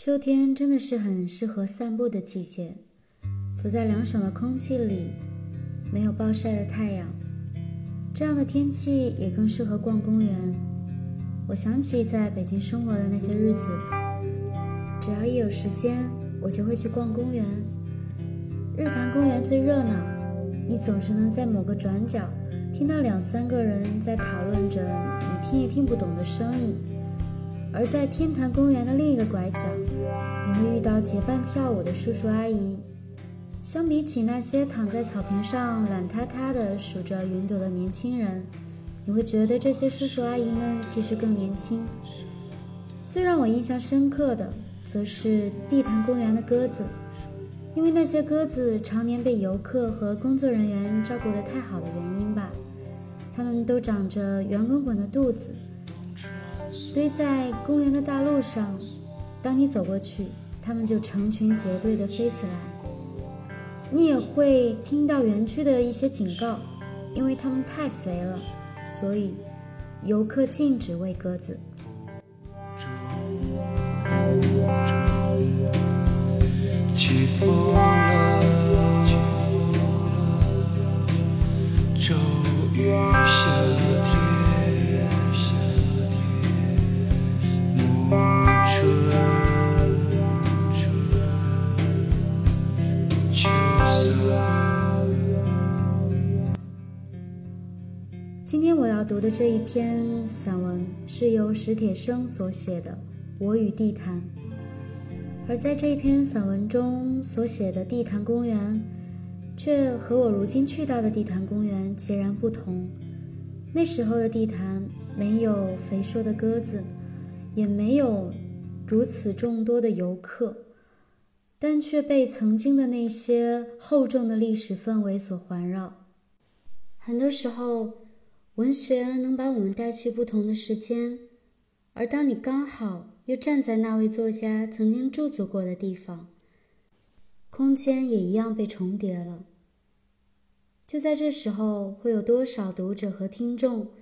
秋天真的是很适合散步的季节，走在凉爽的空气里，没有暴晒的太阳，这样的天气也更适合逛公园。我想起在北京生活的那些日子，只要一有时间，我就会去逛公园。日坛公园最热闹，你总是能在某个转角听到两三个人在讨论着你听也听不懂的声音。而在天坛公园的另一个拐角，你会遇到结伴跳舞的叔叔阿姨。相比起那些躺在草坪上懒塌塌的数着云朵的年轻人，你会觉得这些叔叔阿姨们其实更年轻。最让我印象深刻的，则是地坛公园的鸽子，因为那些鸽子常年被游客和工作人员照顾得太好的原因吧，它们都长着圆滚滚的肚子。堆在公园的大路上，当你走过去，它们就成群结队地飞起来。你也会听到园区的一些警告，因为它们太肥了，所以游客禁止喂鸽子。起风了，读的这一篇散文是由史铁生所写的《我与地坛》，而在这一篇散文中所写的地坛公园，却和我如今去到的地坛公园截然不同。那时候的地坛没有肥硕的鸽子，也没有如此众多的游客，但却被曾经的那些厚重的历史氛围所环绕。很多时候。文学能把我们带去不同的时间，而当你刚好又站在那位作家曾经驻足过的地方，空间也一样被重叠了。就在这时候，会有多少读者和听众，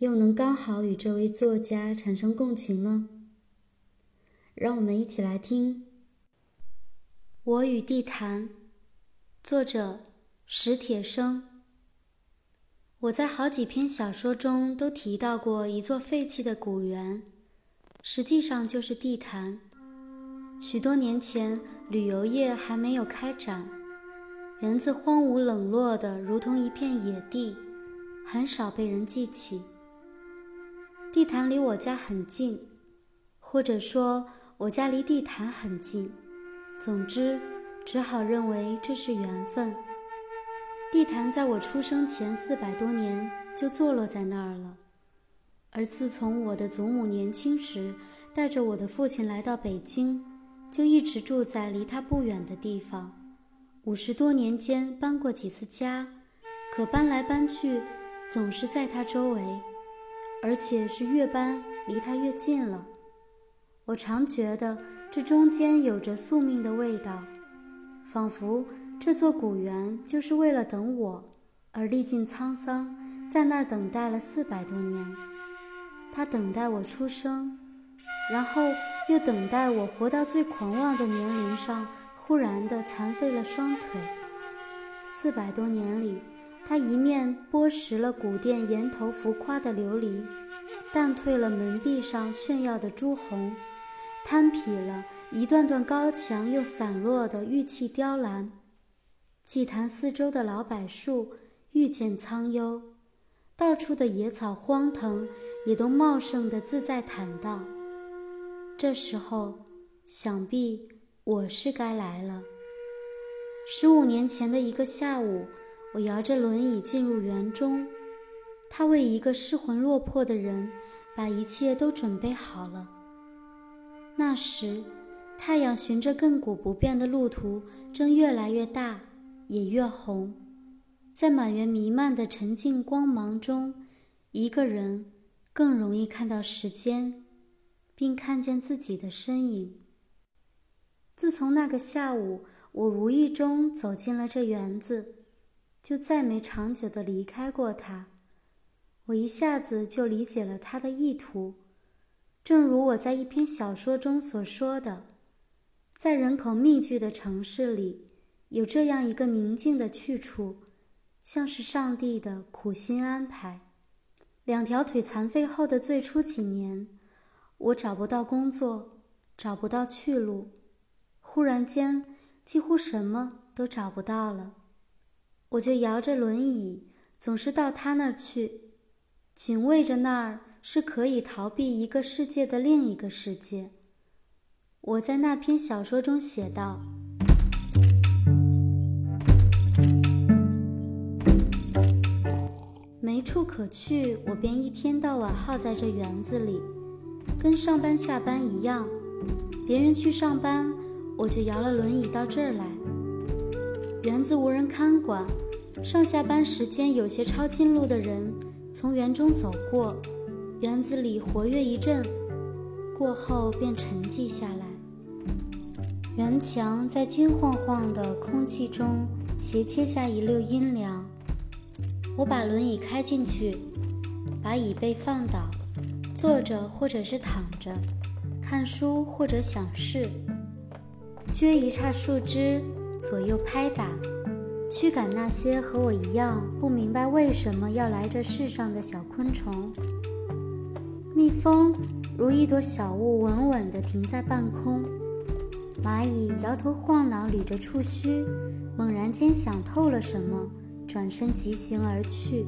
又能刚好与这位作家产生共情呢？让我们一起来听《我与地坛》，作者史铁生。我在好几篇小说中都提到过一座废弃的古园，实际上就是地坛。许多年前，旅游业还没有开展，园子荒芜冷落的如同一片野地，很少被人记起。地坛离我家很近，或者说我家离地坛很近，总之，只好认为这是缘分。地坛在我出生前四百多年就坐落在那儿了，而自从我的祖母年轻时带着我的父亲来到北京，就一直住在离他不远的地方。五十多年间搬过几次家，可搬来搬去总是在他周围，而且是越搬离他越近了。我常觉得这中间有着宿命的味道，仿佛。这座古园就是为了等我而历尽沧桑，在那儿等待了四百多年。他等待我出生，然后又等待我活到最狂妄的年龄上，忽然的残废了双腿。四百多年里，他一面剥蚀了古殿檐头浮夸的琉璃，淡褪了门壁上炫耀的朱红，摊劈了一段段高墙又散落的玉砌雕栏。祭坛四周的老柏树愈见苍幽，到处的野草荒藤也都茂盛的自在坦荡。这时候，想必我是该来了。十五年前的一个下午，我摇着轮椅进入园中，他为一个失魂落魄的人把一切都准备好了。那时，太阳循着亘古不变的路途，正越来越大。也越红，在满园弥漫的沉静光芒中，一个人更容易看到时间，并看见自己的身影。自从那个下午，我无意中走进了这园子，就再没长久的离开过它。我一下子就理解了他的意图，正如我在一篇小说中所说的：“在人口密集的城市里，有这样一个宁静的去处，像是上帝的苦心安排。两条腿残废后的最初几年，我找不到工作，找不到去路，忽然间几乎什么都找不到了。我就摇着轮椅，总是到他那儿去，紧卫着那儿是可以逃避一个世界的另一个世界。我在那篇小说中写道：“没处可去，我便一天到晚耗在这园子里，跟上班下班一样。别人去上班，我就摇了轮椅到这儿来。”园子无人看管，上下班时间有些抄近路的人从园中走过，园子里活跃一阵，过后便沉寂下来。园墙在金晃晃的空气中斜切下一溜阴凉。我把轮椅开进去，把椅背放倒，坐着或者是躺着，看书或者想事，撅一叉树枝。左右拍打，驱赶那些和我一样不明白为什么要来这世上的小昆虫。蜜蜂如一朵小雾，稳稳地停在半空。蚂蚁摇头晃脑，捋着触须，猛然间想透了什么，转身疾行而去。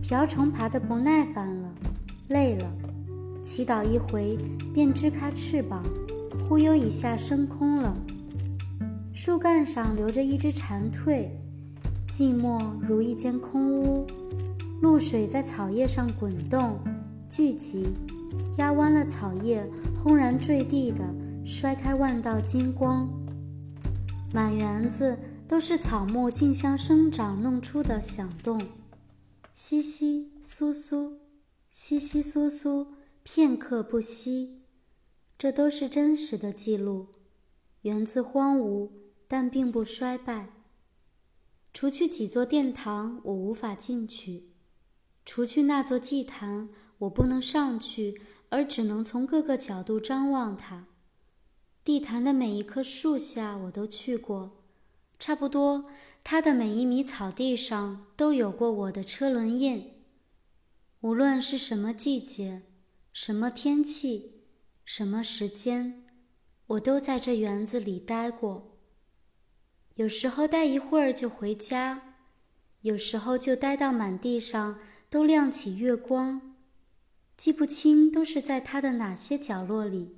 瓢虫爬得不耐烦了，累了，祈祷一回，便支开翅膀，忽悠一下升空了。树干上留着一只蝉蜕，寂寞如一间空屋。露水在草叶上滚动、聚集，压弯了草叶，轰然坠地的摔开万道金光。满园子都是草木竞相生长弄出的响动，窸窸窣窣，窸窸窣窣，片刻不息。这都是真实的记录。源自荒芜。但并不衰败。除去几座殿堂，我无法进去；除去那座祭坛，我不能上去，而只能从各个角度张望它。地坛的每一棵树下，我都去过，差不多它的每一米草地上都有过我的车轮印。无论是什么季节、什么天气、什么时间，我都在这园子里待过。有时候待一会儿就回家，有时候就待到满地上都亮起月光，记不清都是在它的哪些角落里。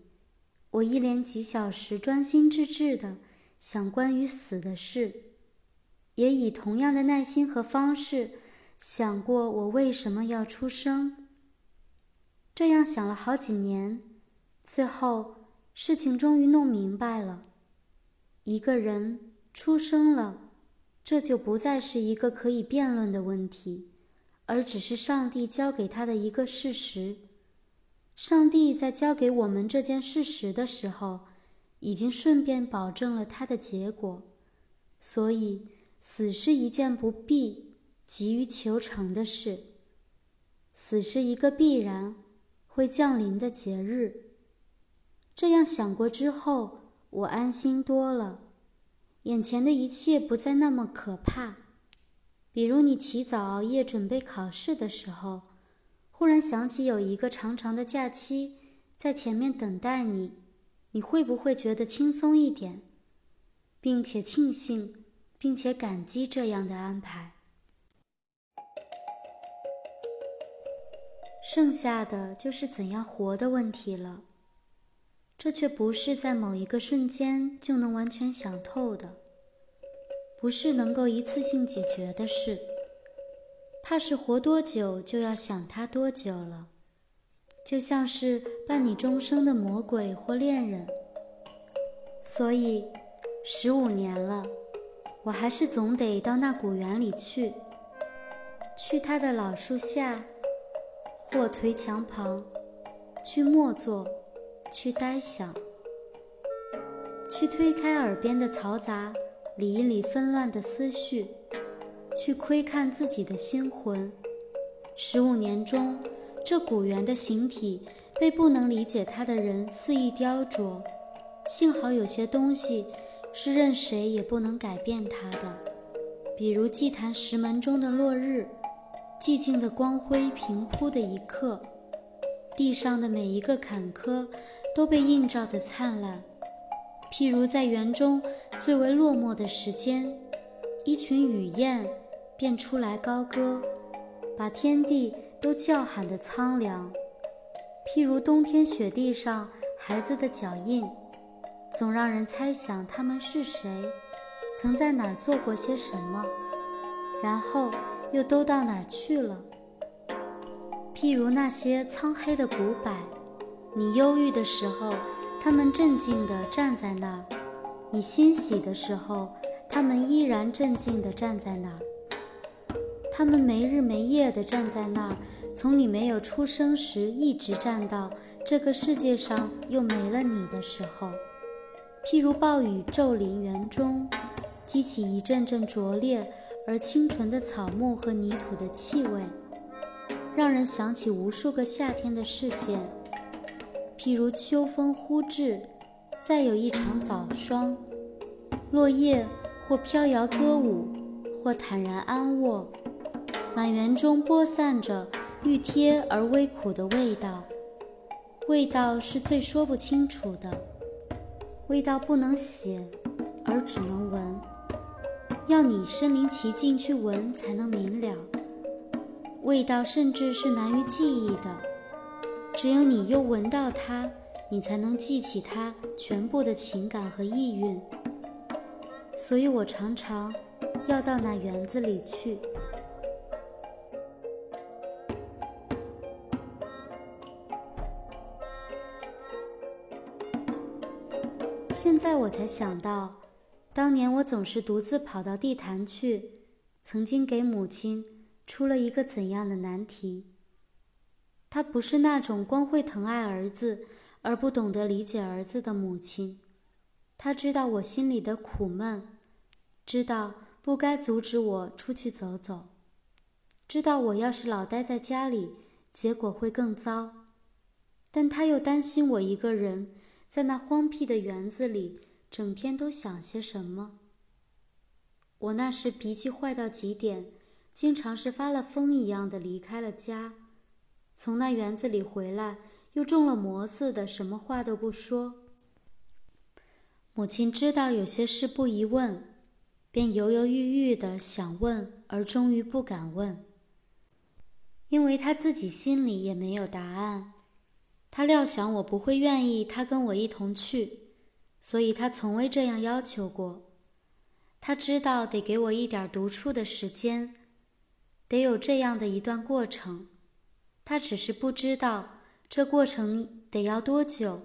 我一连几小时专心致志的想关于死的事，也以同样的耐心和方式想过我为什么要出生。这样想了好几年，最后事情终于弄明白了：一个人。出生了，这就不再是一个可以辩论的问题，而只是上帝交给他的一个事实。上帝在交给我们这件事实的时候，已经顺便保证了他的结果。所以，死是一件不必急于求成的事，死是一个必然会降临的节日。这样想过之后，我安心多了。眼前的一切不再那么可怕，比如你起早熬夜准备考试的时候，忽然想起有一个长长的假期在前面等待你，你会不会觉得轻松一点，并且庆幸，并且感激这样的安排？剩下的就是怎样活的问题了。这却不是在某一个瞬间就能完全想透的，不是能够一次性解决的事。怕是活多久就要想他多久了，就像是伴你终生的魔鬼或恋人。所以，十五年了，我还是总得到那古园里去，去他的老树下，或颓墙旁，去默坐。去呆想，去推开耳边的嘈杂，理一理纷乱的思绪，去窥看自己的心魂。十五年中，这古猿的形体被不能理解它的人肆意雕琢，幸好有些东西是任谁也不能改变它的，比如祭坛石门中的落日，寂静的光辉平铺的一刻，地上的每一个坎坷都被映照的灿烂。譬如在园中最为落寞的时间，一群雨燕便出来高歌，把天地都叫喊的苍凉。譬如冬天雪地上孩子的脚印。总让人猜想他们是谁，曾在哪儿做过些什么，然后又都到哪儿去了。譬如那些苍黑的古柏，你忧郁的时候，他们镇静地站在那儿；你欣喜的时候，他们依然镇静地站在那儿。他们没日没夜地站在那儿，从你没有出生时一直站到这个世界上又没了你的时候。譬如暴雨骤临园中，激起一阵阵灼烈而清纯的草木和泥土的气味，让人想起无数个夏天的事件。譬如秋风忽至，再有一场早霜，落叶或飘摇歌舞，或坦然安卧，满园中播散着愈贴而微苦的味道，味道是最说不清楚的。味道不能写，而只能闻，要你身临其境去闻才能明了。味道甚至是难于记忆的，只有你又闻到它，你才能记起它全部的情感和意蕴。所以我常常要到那园子里去。现在我才想到，当年我总是独自跑到地坛去，曾经给母亲出了一个怎样的难题。她不是那种光会疼爱儿子而不懂得理解儿子的母亲，她知道我心里的苦闷，知道不该阻止我出去走走，知道我要是老待在家里，结果会更糟，但她又担心我一个人。在那荒僻的园子里，整天都想些什么？我那时脾气坏到极点，经常是发了疯一样的离开了家，从那园子里回来，又中了魔似的，什么话都不说。母亲知道有些事不宜问，便犹犹豫豫的想问，而终于不敢问，因为她自己心里也没有答案。他料想我不会愿意他跟我一同去，所以他从未这样要求过。他知道得给我一点独处的时间，得有这样的一段过程。他只是不知道这过程得要多久，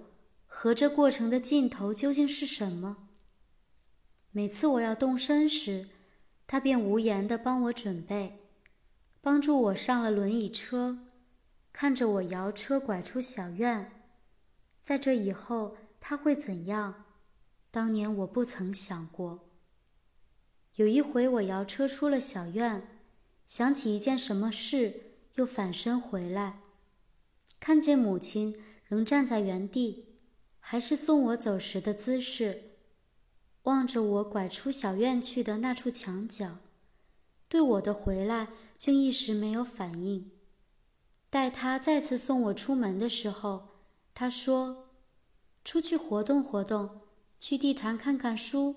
和这过程的尽头究竟是什么。每次我要动身时，他便无言地帮我准备，帮助我上了轮椅车。看着我摇车拐出小院，在这以后他会怎样？当年我不曾想过。有一回我摇车出了小院，想起一件什么事，又返身回来，看见母亲仍站在原地，还是送我走时的姿势，望着我拐出小院去的那处墙角，对我的回来竟一时没有反应。待他再次送我出门的时候，他说：“出去活动活动，去地坛看看书，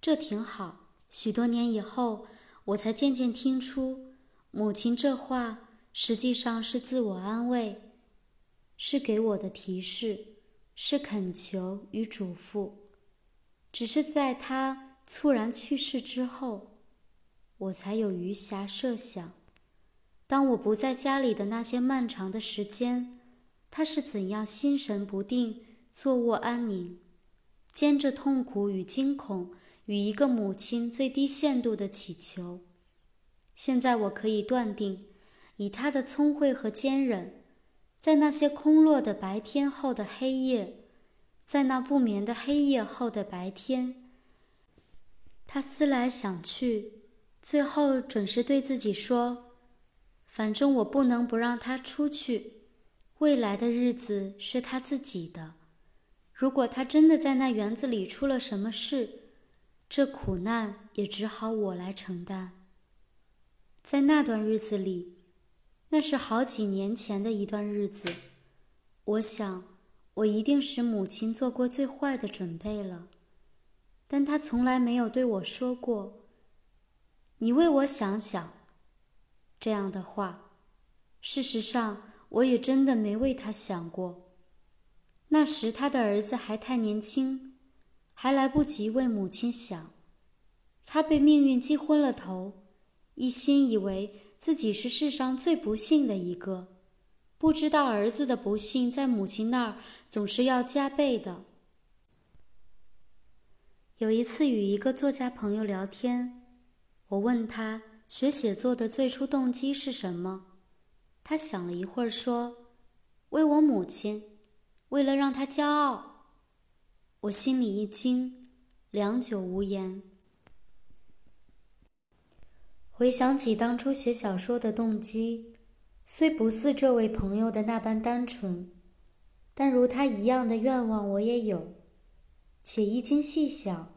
这挺好。”许多年以后，我才渐渐听出，母亲这话实际上是自我安慰，是给我的提示，是恳求与嘱咐。只是在他猝然去世之后，我才有余暇设想。当我不在家里的那些漫长的时间，他是怎样心神不定、坐卧安宁，兼着痛苦与惊恐与一个母亲最低限度的祈求？现在我可以断定，以他的聪慧和坚韧，在那些空落的白天后的黑夜，在那不眠的黑夜后的白天，他思来想去，最后准是对自己说。反正我不能不让他出去，未来的日子是他自己的。如果他真的在那园子里出了什么事，这苦难也只好我来承担。在那段日子里，那是好几年前的一段日子，我想我一定使母亲做过最坏的准备了，但她从来没有对我说过“你为我想想”这样的话。事实上，我也真的没为他想过。那时他的儿子还太年轻。还来不及为母亲想，他被命运击昏了头，一心以为自己是世上最不幸的一个，不知道儿子的不幸在母亲那儿总是要加倍的。有一次与一个作家朋友聊天，我问他学写作的最初动机是什么，他想了一会儿说：“为我母亲，为了让她骄傲。”我心里一惊，良久无言。回想起当初写小说的动机，虽不似这位朋友的那般单纯，但如他一样的愿望我也有。且一经细想，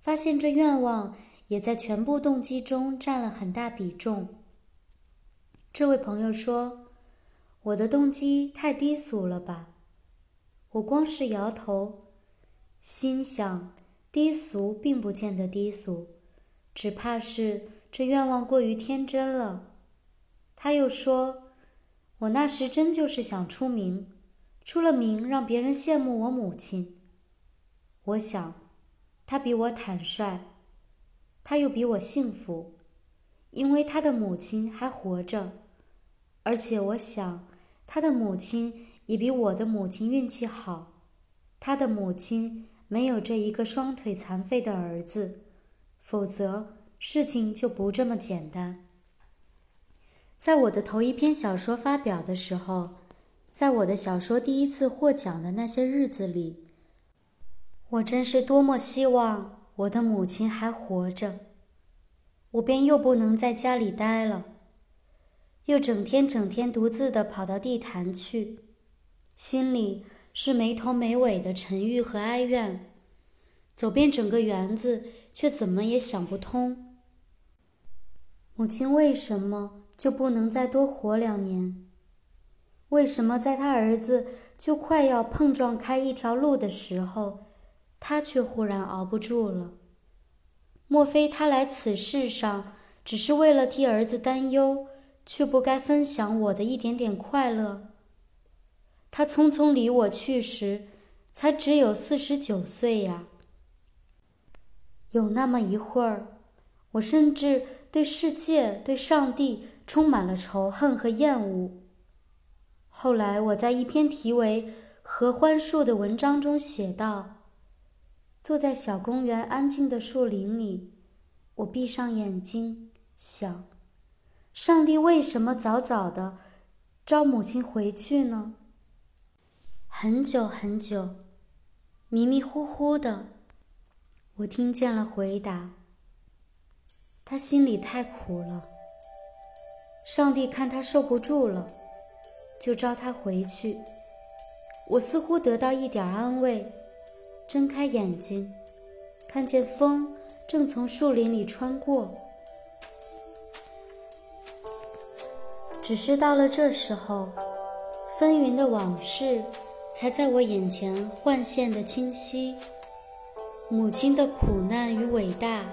发现这愿望也在全部动机中占了很大比重。这位朋友说：“我的动机太低俗了吧？”我光是摇头。心想，低俗并不见得低俗，只怕是这愿望过于天真了。他又说：“我那时真就是想出名，出了名让别人羡慕我母亲。”我想，他比我坦率，他又比我幸福，因为他的母亲还活着，而且我想，他的母亲也比我的母亲运气好，他的母亲。没有这一个双腿残废的儿子，否则事情就不这么简单。在我的头一篇小说发表的时候，在我的小说第一次获奖的那些日子里，我真是多么希望我的母亲还活着，我便又不能在家里待了，又整天整天独自的跑到地坛去，心里。是没头没尾的沉郁和哀怨，走遍整个园子，却怎么也想不通，母亲为什么就不能再多活两年？为什么在他儿子就快要碰撞开一条路的时候，他却忽然熬不住了？莫非他来此世上只是为了替儿子担忧，却不该分享我的一点点快乐？他匆匆离我去时，才只有四十九岁呀。有那么一会儿，我甚至对世界、对上帝充满了仇恨和厌恶。后来，我在一篇题为《合欢树》的文章中写道：“坐在小公园安静的树林里，我闭上眼睛，想：上帝为什么早早的召母亲回去呢？”很久很久，迷迷糊糊的，我听见了回答。他心里太苦了。上帝看他受不住了，就召他回去。我似乎得到一点安慰，睁开眼睛，看见风正从树林里穿过。只是到了这时候，纷纭的往事。才在我眼前幻现的清晰，母亲的苦难与伟大，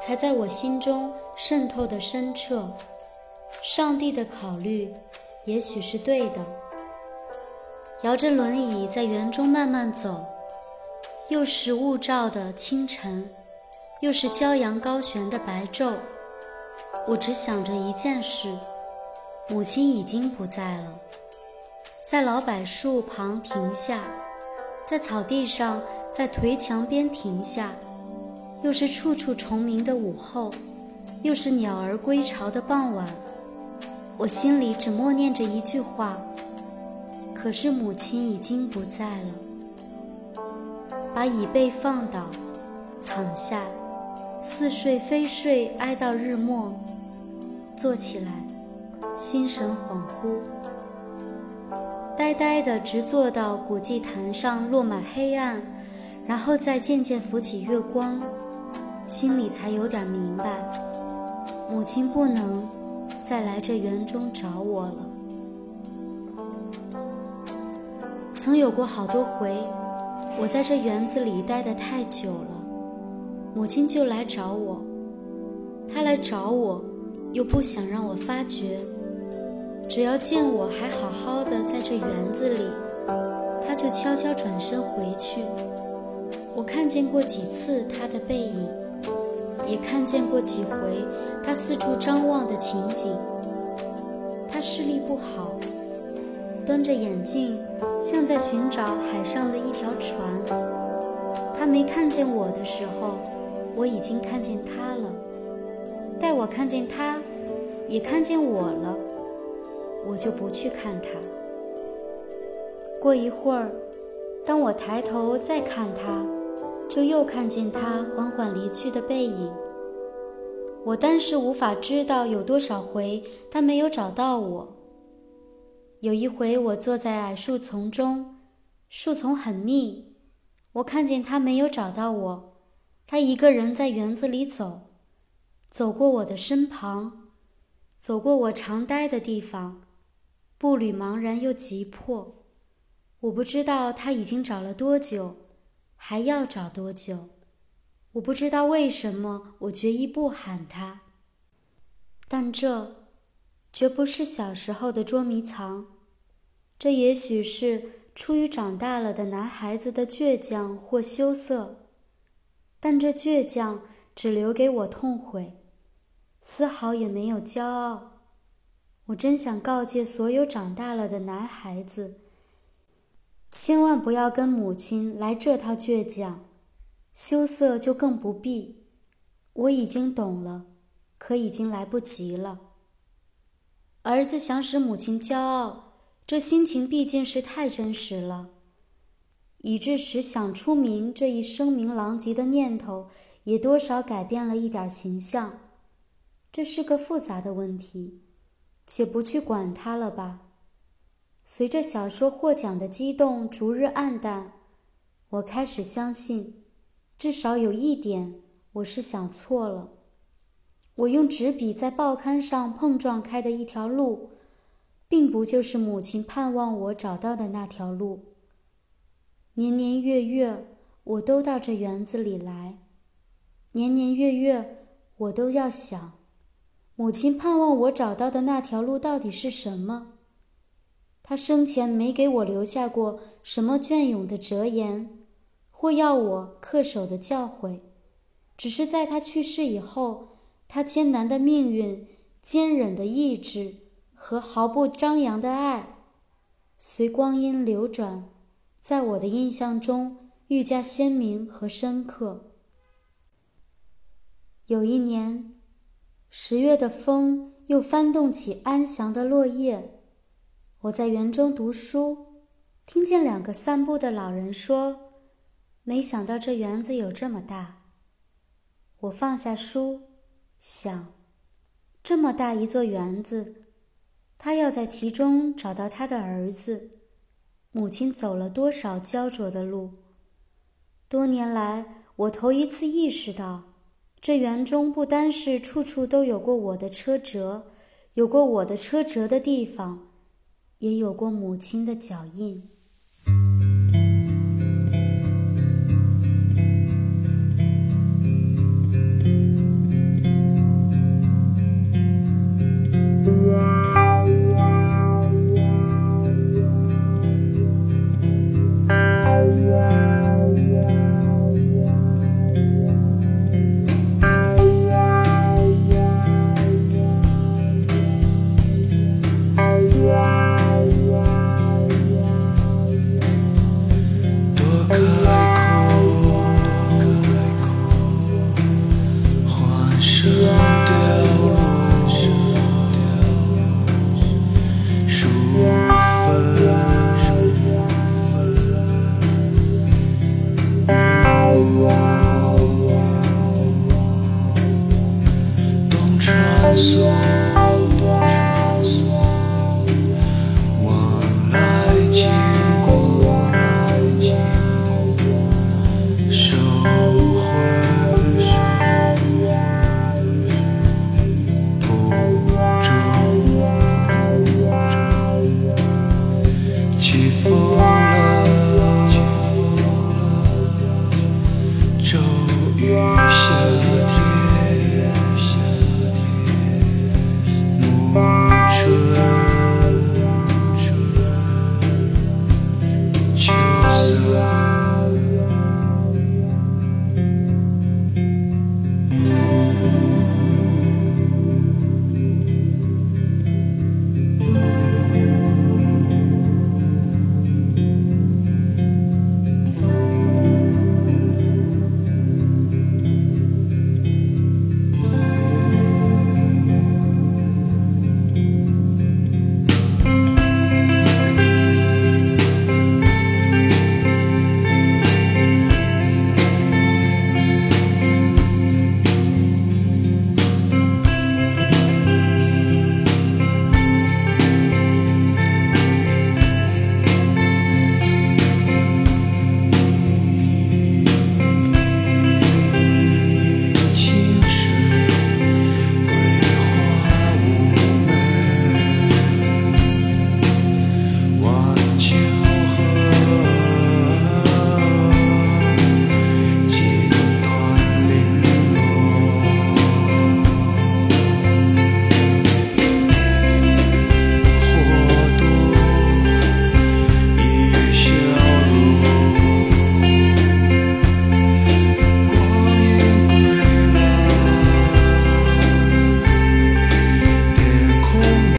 才在我心中渗透的深彻。上帝的考虑，也许是对的。摇着轮椅在园中慢慢走，又是雾罩的清晨，又是骄阳高悬的白昼，我只想着一件事：母亲已经不在了。在老柏树旁停下，在草地上，在颓墙边停下，又是处处虫鸣的午后，又是鸟儿归巢的傍晚。我心里只默念着一句话：可是母亲已经不在了。把椅背放倒，躺下，似睡非睡，挨到日末。坐起来，心神恍惚。呆呆的直坐到古祭坛上，落满黑暗，然后再渐渐浮起月光，心里才有点明白，母亲不能再来这园中找我了。曾有过好多回，我在这园子里待得太久了，母亲就来找我。她来找我，又不想让我发觉。只要见我还好好的在这园子里，她就悄悄转身回去。我看见过几次她的背影，也看见过几回她四处张望的情景。她视力不好。端着眼镜，像在寻找海上的一条船。他没看见我的时候，我已经看见他了。待我看见他，也看见我了，我就不去看他。过一会儿，当我抬头再看他，就又看见他缓缓离去的背影。我当时无法知道有多少回他没有找到我。有一回，我坐在矮树丛中，树丛很密，我看见他没有找到我，他一个人在园子里走，走过我的身旁，走过我常待的地方，步履茫然又急迫。我不知道他已经找了多久，还要找多久，我不知道为什么我决意不喊他，但这。绝不是小时候的捉迷藏，这也许是出于长大了的男孩子的倔强或羞涩，但这倔强只留给我痛悔，丝毫也没有骄傲。我真想告诫所有长大了的男孩子，千万不要跟母亲来这套倔强，羞涩就更不必。我已经懂了，可已经来不及了。儿子想使母亲骄傲，这心情毕竟是太真实了，以致使想出名这一声名狼藉的念头，也多少改变了一点形象。这是个复杂的问题，且不去管它了吧。随着小说获奖的激动逐日暗淡，我开始相信，至少有一点，我是想错了。我用纸笔在报刊上碰撞开的一条路，并不就是母亲盼望我找到的那条路。年年月月，我都到这园子里来；年年月月，我都要想，母亲盼望我找到的那条路到底是什么。她生前没给我留下过什么隽永的哲言，或要我恪守的教诲，只是在她去世以后。他艰难的命运、坚忍的意志和毫不张扬的爱，随光阴流转，在我的印象中愈加鲜明和深刻。有一年，十月的风又翻动起安详的落叶，我在园中读书，听见两个散步的老人说：“没想到这园子有这么大。”我放下书。想，这么大一座园子，他要在其中找到他的儿子。母亲走了多少焦灼的路？多年来，我头一次意识到，这园中不单是处处都有过我的车辙，有过我的车辙的地方，也有过母亲的脚印。